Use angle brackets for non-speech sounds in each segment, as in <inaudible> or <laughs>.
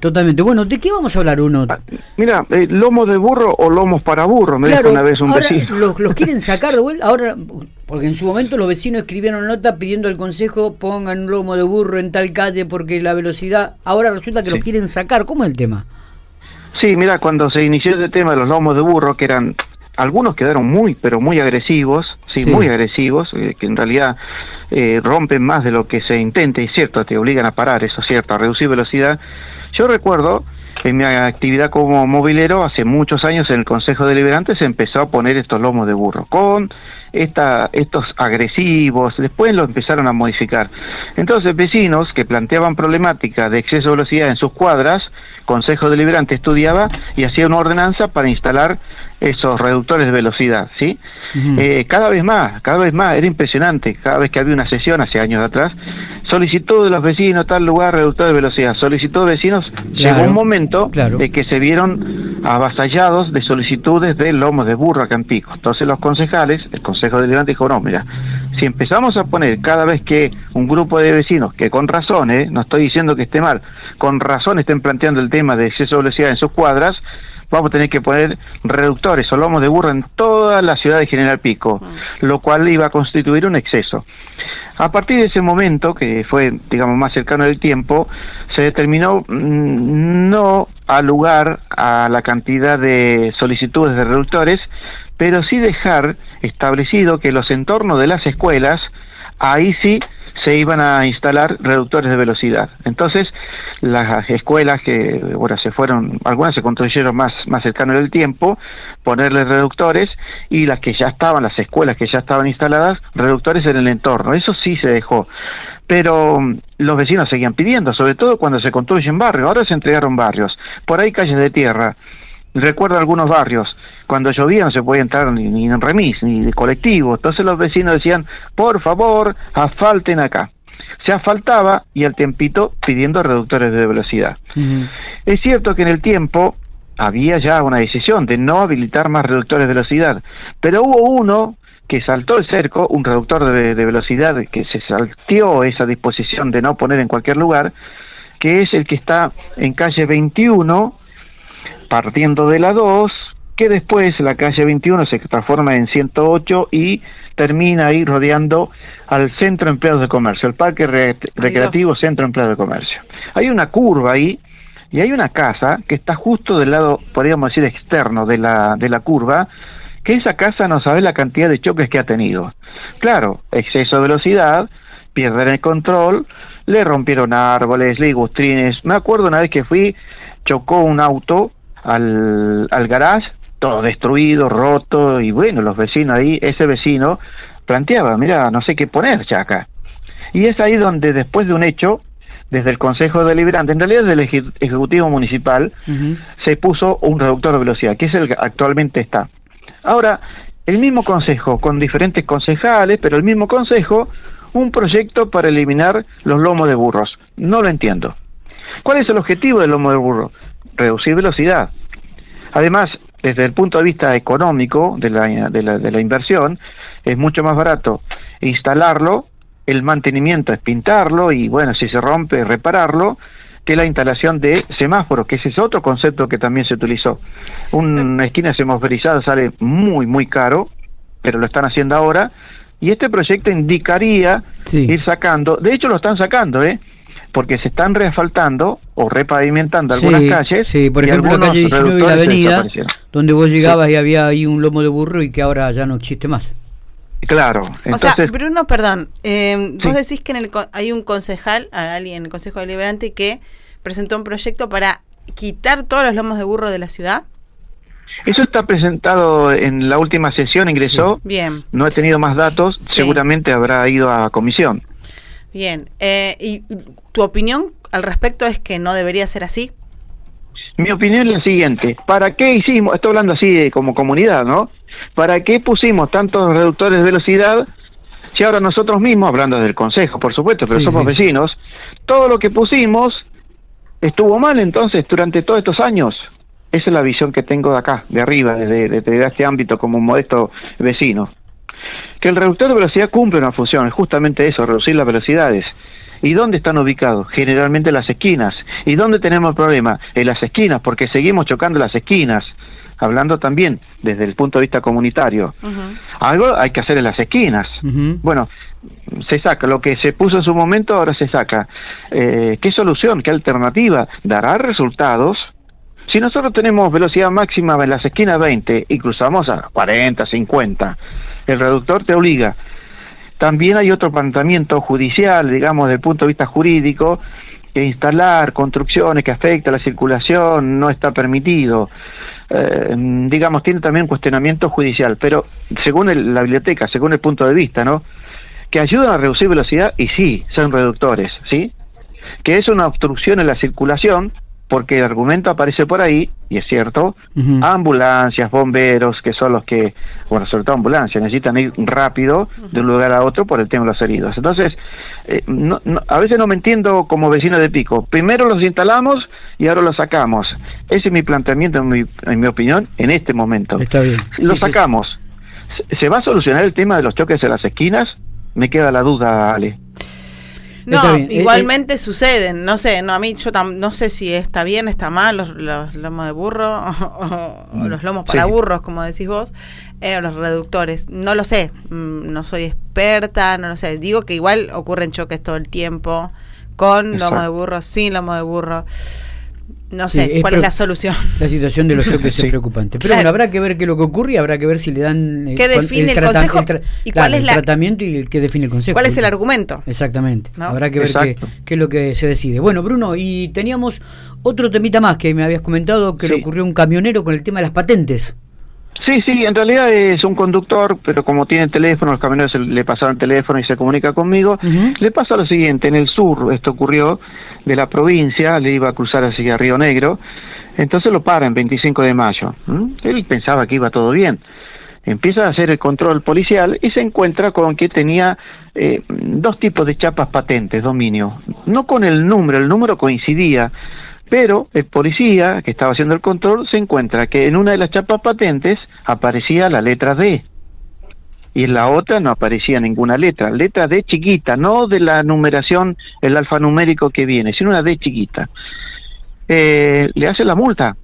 Totalmente. Bueno, ¿de qué vamos a hablar uno? Ah, mira, eh, lomos de burro o lomos para burro, me dijo una vez un vecino. Los, los <laughs> quieren sacar de vuelta, ahora, porque en su momento los vecinos escribieron nota pidiendo al consejo pongan un lomo de burro en tal calle porque la velocidad, ahora resulta que lo quieren sacar, ¿cómo es el tema? Sí, mira, cuando se inició ese tema de los lomos de burro, que eran, algunos quedaron muy, pero muy agresivos, sí, muy agresivos, eh, que en realidad eh, rompen más de lo que se intenta, y cierto, te obligan a parar, eso es cierto, a reducir velocidad, yo recuerdo en mi actividad como movilero, hace muchos años en el Consejo Deliberante se empezó a poner estos lomos de burro con esta, estos agresivos, después lo empezaron a modificar. Entonces vecinos que planteaban problemática de exceso de velocidad en sus cuadras, Consejo Deliberante estudiaba y hacía una ordenanza para instalar esos reductores de velocidad, ¿sí? Eh, cada vez más, cada vez más, era impresionante, cada vez que había una sesión hace años atrás, solicitó de los vecinos tal lugar reductor de velocidad, solicitó de vecinos, llegó un momento de que se vieron avasallados de solicitudes de lomos de burro a Campico. Entonces los concejales, el Consejo Deliberante dijo, no, mira, si empezamos a poner cada vez que un grupo de vecinos, que con razón, ¿eh? no estoy diciendo que esté mal, con razón estén planteando el tema de exceso de velocidad en sus cuadras, vamos a tener que poner reductores o lomos de burro en toda la ciudad de General Pico, ah. lo cual iba a constituir un exceso. A partir de ese momento, que fue, digamos, más cercano del tiempo, se determinó mm, no alugar a la cantidad de solicitudes de reductores, pero sí dejar establecido que los entornos de las escuelas, ahí sí se iban a instalar reductores de velocidad. Entonces, las escuelas que ahora se fueron, algunas se construyeron más, más cercano del tiempo, ponerle reductores y las que ya estaban, las escuelas que ya estaban instaladas, reductores en el entorno. Eso sí se dejó. Pero mm, los vecinos seguían pidiendo, sobre todo cuando se construyen barrios. Ahora se entregaron barrios. Por ahí calles de tierra. Recuerdo algunos barrios, cuando llovía no se podía entrar ni, ni en remis, ni de colectivo. Entonces los vecinos decían, por favor, asfalten acá se asfaltaba y al tiempito pidiendo reductores de velocidad. Es cierto que en el tiempo había ya una decisión de no habilitar más reductores de velocidad, pero hubo uno que saltó el cerco, un reductor de, velocidad que se salteó esa disposición de no poner en cualquier lugar, que es el que está en calle 21, partiendo de la 2, que después la calle 21 se transforma en 108 y termina ahí rodeando al Centro Empleados de Comercio, el Parque Recreativo Centro Empleados de Comercio. Hay una curva ahí y hay una casa que está justo del lado, podríamos decir, externo de la, de la curva, que esa casa no sabe la cantidad de choques que ha tenido. Claro, exceso de velocidad, pierden el control, le rompieron árboles, ligustrines. Me acuerdo una vez que fui, chocó un auto al, al garage todo destruido, roto, y bueno, los vecinos ahí, ese vecino planteaba, mira, no sé qué poner ya acá. Y es ahí donde después de un hecho, desde el Consejo Deliberante, en realidad desde el Ejecutivo Municipal, se puso un reductor de velocidad, que es el que actualmente está. Ahora, el mismo Consejo, con diferentes concejales, pero el mismo Consejo, un proyecto para eliminar los lomos de burros. No lo entiendo. ¿Cuál es el objetivo del lomo de burro? Reducir velocidad. Además, desde el punto de vista económico de la, de la, de la inversión, es mucho más barato instalarlo, el mantenimiento es pintarlo y bueno, si se rompe, repararlo, que la instalación de semáforos, que ese es otro concepto que también se utilizó. Una esquina semaforizada sale muy, muy caro, pero lo están haciendo ahora, y este proyecto indicaría ir sacando, de hecho lo están sacando, ¿eh? Porque se están reasfaltando o repavimentando algunas calles. Sí, por ejemplo la calle 19 y la avenida, donde vos llegabas y había ahí un lomo de burro y que ahora ya no existe más. Claro. o sea, Bruno, perdón, eh, vos decís que en el, hay un concejal, alguien en el Consejo Deliberante que presentó un proyecto para quitar todos los lomos de burro de la ciudad. Eso está presentado en la última sesión, ingresó. Bien. No he tenido más datos, seguramente habrá ido a comisión. Bien, eh, ¿y tu opinión al respecto es que no debería ser así? Mi opinión es la siguiente, ¿para qué hicimos, estoy hablando así como comunidad, ¿no? ¿Para qué pusimos tantos reductores de velocidad si ahora nosotros mismos, hablando del Consejo, por supuesto, pero somos vecinos, todo lo que pusimos estuvo mal entonces durante todos estos años? Esa es la visión que tengo de acá, de arriba, desde, desde este ámbito como un modesto vecino que el reductor de velocidad cumple una función, es justamente eso, reducir las velocidades. ¿Y dónde están ubicados? Generalmente en las esquinas. ¿Y dónde tenemos el problema? En las esquinas, porque seguimos chocando las esquinas. Hablando también desde el punto de vista comunitario. Algo hay que hacer en las esquinas. Bueno, se saca. Lo que se puso en su momento ahora se saca. Eh, ¿Qué solución? ¿Qué alternativa? ¿Dará resultados? Si nosotros tenemos velocidad máxima en las esquinas 20 y cruzamos a 40, 50, el reductor te obliga también hay otro planteamiento judicial, digamos, desde el punto de vista jurídico, que instalar construcciones que afectan la circulación no está permitido. Eh, digamos, tiene también cuestionamiento judicial, pero según la biblioteca, según el punto de vista, ¿no? Que ayudan a reducir velocidad y sí, son reductores, ¿sí? Que es una obstrucción en la circulación, porque el argumento aparece por ahí, y es cierto, ambulancias, bomberos, que son los que, bueno, sobre todo ambulancias, necesitan ir rápido de un lugar a otro por el tema de los heridos. Entonces, eh, a veces no me entiendo como vecino de Pico. Primero los instalamos y ahora los sacamos. Ese es mi planteamiento, en mi, en mi opinión, en este momento. Está bien. Los sacamos. ¿Se va a solucionar el tema de los choques en las esquinas? Me queda la duda, Ale. No, eh, igualmente eh, suceden, no sé, no a mí yo no sé si está bien, está mal los, lomos de burro <laughs> o, los lomos para burros, como decís vos, eh, los reductores, no lo sé, mm, no soy experta, no lo sé, digo que igual ocurren choques todo el tiempo con lomo de burro, sin lomo de burro. No sé cuál es la solución. La situación de los <laughs> choques es preocupante. Pero bueno, habrá que ver qué es lo que ocurre y habrá que ver si le dan. Eh, ¿Qué define el, consejo? ¿Y cuál es el tratamiento y el que define el consejo? ¿Cuál es el argumento? Exactamente. Habrá que ver qué, es lo que se decide. Bueno, Bruno, y teníamos otro temita más que me habías comentado que le ocurrió a un camionero con el tema de las patentes. Sí, sí, en realidad es un conductor, pero como tiene teléfono, los camioneros le pasaron el teléfono y se comunica conmigo. Le pasa lo siguiente: en el sur, esto ocurrió de la provincia, le iba a cruzar hacia Río Negro, entonces lo para en 25 de mayo. Él pensaba que iba todo bien. Empieza a hacer el control policial y se encuentra con que tenía eh, dos tipos de chapas patentes, dominio. No con el número, el número coincidía, pero el policía que estaba haciendo el control se encuentra que en una de las chapas patentes aparecía la letra D y en la otra no aparecía ninguna letra, letra D chiquita, no de la numeración, el alfanumérico que viene, sino una D chiquita. Eh, le hace la multa.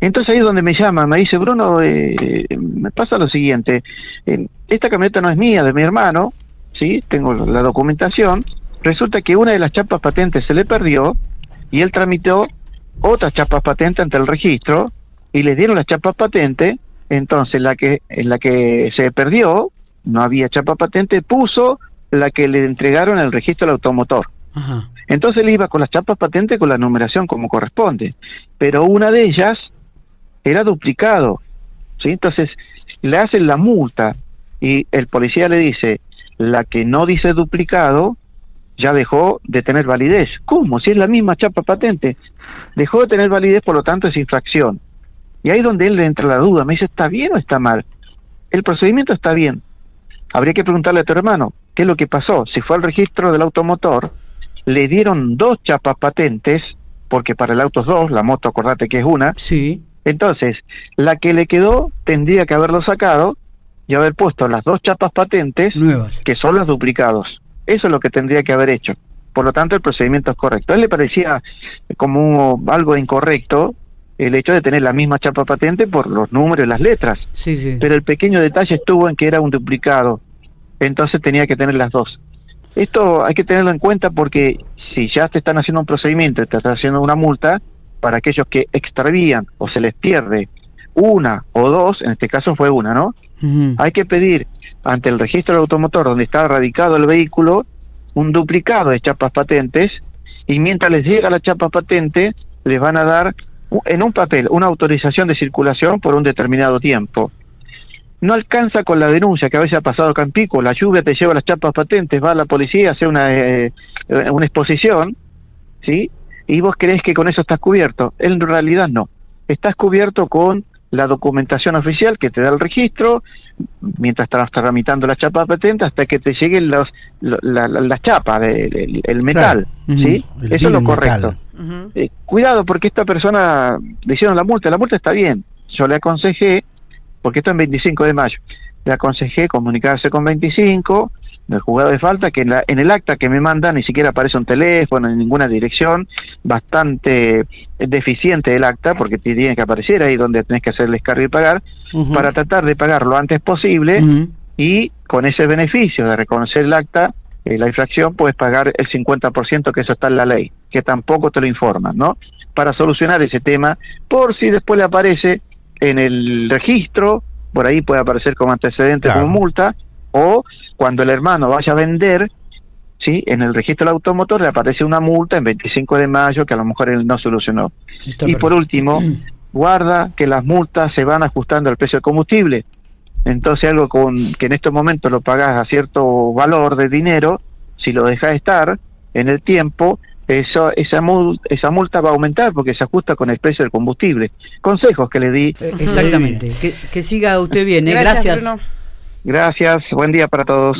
Entonces ahí es donde me llama, me dice, Bruno, eh, me pasa lo siguiente, esta camioneta no es mía, de mi hermano, ¿sí? Tengo la documentación, resulta que una de las chapas patentes se le perdió y él tramitó otras chapas patentes ante el registro y le dieron las chapas patentes entonces, la que, en la que se perdió, no había chapa patente, puso la que le entregaron el registro del automotor. Entonces él iba con las chapas patentes con la numeración como corresponde, pero una de ellas era duplicado. ¿sí? Entonces le hacen la multa y el policía le dice, la que no dice duplicado ya dejó de tener validez. ¿Cómo? Si es la misma chapa patente. Dejó de tener validez, por lo tanto es infracción. Y ahí es donde él le entra la duda, me dice, ¿está bien o está mal? El procedimiento está bien. Habría que preguntarle a tu hermano, ¿qué es lo que pasó? Si fue al registro del automotor, le dieron dos chapas patentes, porque para el auto es dos, la moto acordate que es una. Sí. Entonces, la que le quedó tendría que haberlo sacado y haber puesto las dos chapas patentes, Nuevas. que son los duplicados. Eso es lo que tendría que haber hecho. Por lo tanto, el procedimiento es correcto. A él le parecía como algo incorrecto el hecho de tener la misma chapa patente por los números y las letras. Sí, sí. Pero el pequeño detalle estuvo en que era un duplicado, entonces tenía que tener las dos. Esto hay que tenerlo en cuenta porque si ya te están haciendo un procedimiento, te están haciendo una multa, para aquellos que extravían o se les pierde una o dos, en este caso fue una, ¿no? Hay que pedir ante el registro del automotor donde está radicado el vehículo un duplicado de chapas patentes y mientras les llega la chapa patente les van a dar en un papel una autorización de circulación por un determinado tiempo. No alcanza con la denuncia que a veces ha pasado acá en Pico, la lluvia te lleva las chapas patentes, va a la policía, hace una, eh, una exposición, ¿sí? Y vos crees que con eso estás cubierto. En realidad no. Estás cubierto con la documentación oficial que te da el registro, mientras estás tramitando la chapa patente, hasta que te lleguen los, la, la, chapa, el, metal. ¿sí? Eso es lo correcto. Eh, cuidado, porque esta persona le hicieron la multa, la multa está bien. Yo le aconsejé, porque esto es en 25 de mayo, le aconsejé comunicarse con 25, del juzgado de falta, que en, la, en el acta que me manda ni siquiera aparece un teléfono, en ninguna dirección, bastante deficiente el acta, porque tiene que aparecer ahí donde tenés que hacer el descargo y pagar, para tratar de pagar lo antes posible y con ese beneficio de reconocer el acta, eh, la infracción, puedes pagar el 50% que eso está en la ley, que tampoco te lo informan, ¿no? Para solucionar ese tema, por si después le aparece en el registro, por ahí puede aparecer como antecedente como multa, o cuando el hermano vaya a vender, ¿sí? en el registro del automotor le aparece una multa en 25 de mayo que a lo mejor él no solucionó. y por último, <clears throat> guarda que las multas se van ajustando al precio del combustible. Entonces algo con que en estos momentos lo pagas a cierto valor de dinero, si lo dejas estar en el tiempo, eso, esa, multa, esa multa va a aumentar porque se ajusta con el precio del combustible. Consejos que le di. Eh, exactamente. Que, siga usted bien. ¿eh? Gracias. Gracias. Buen día para todos.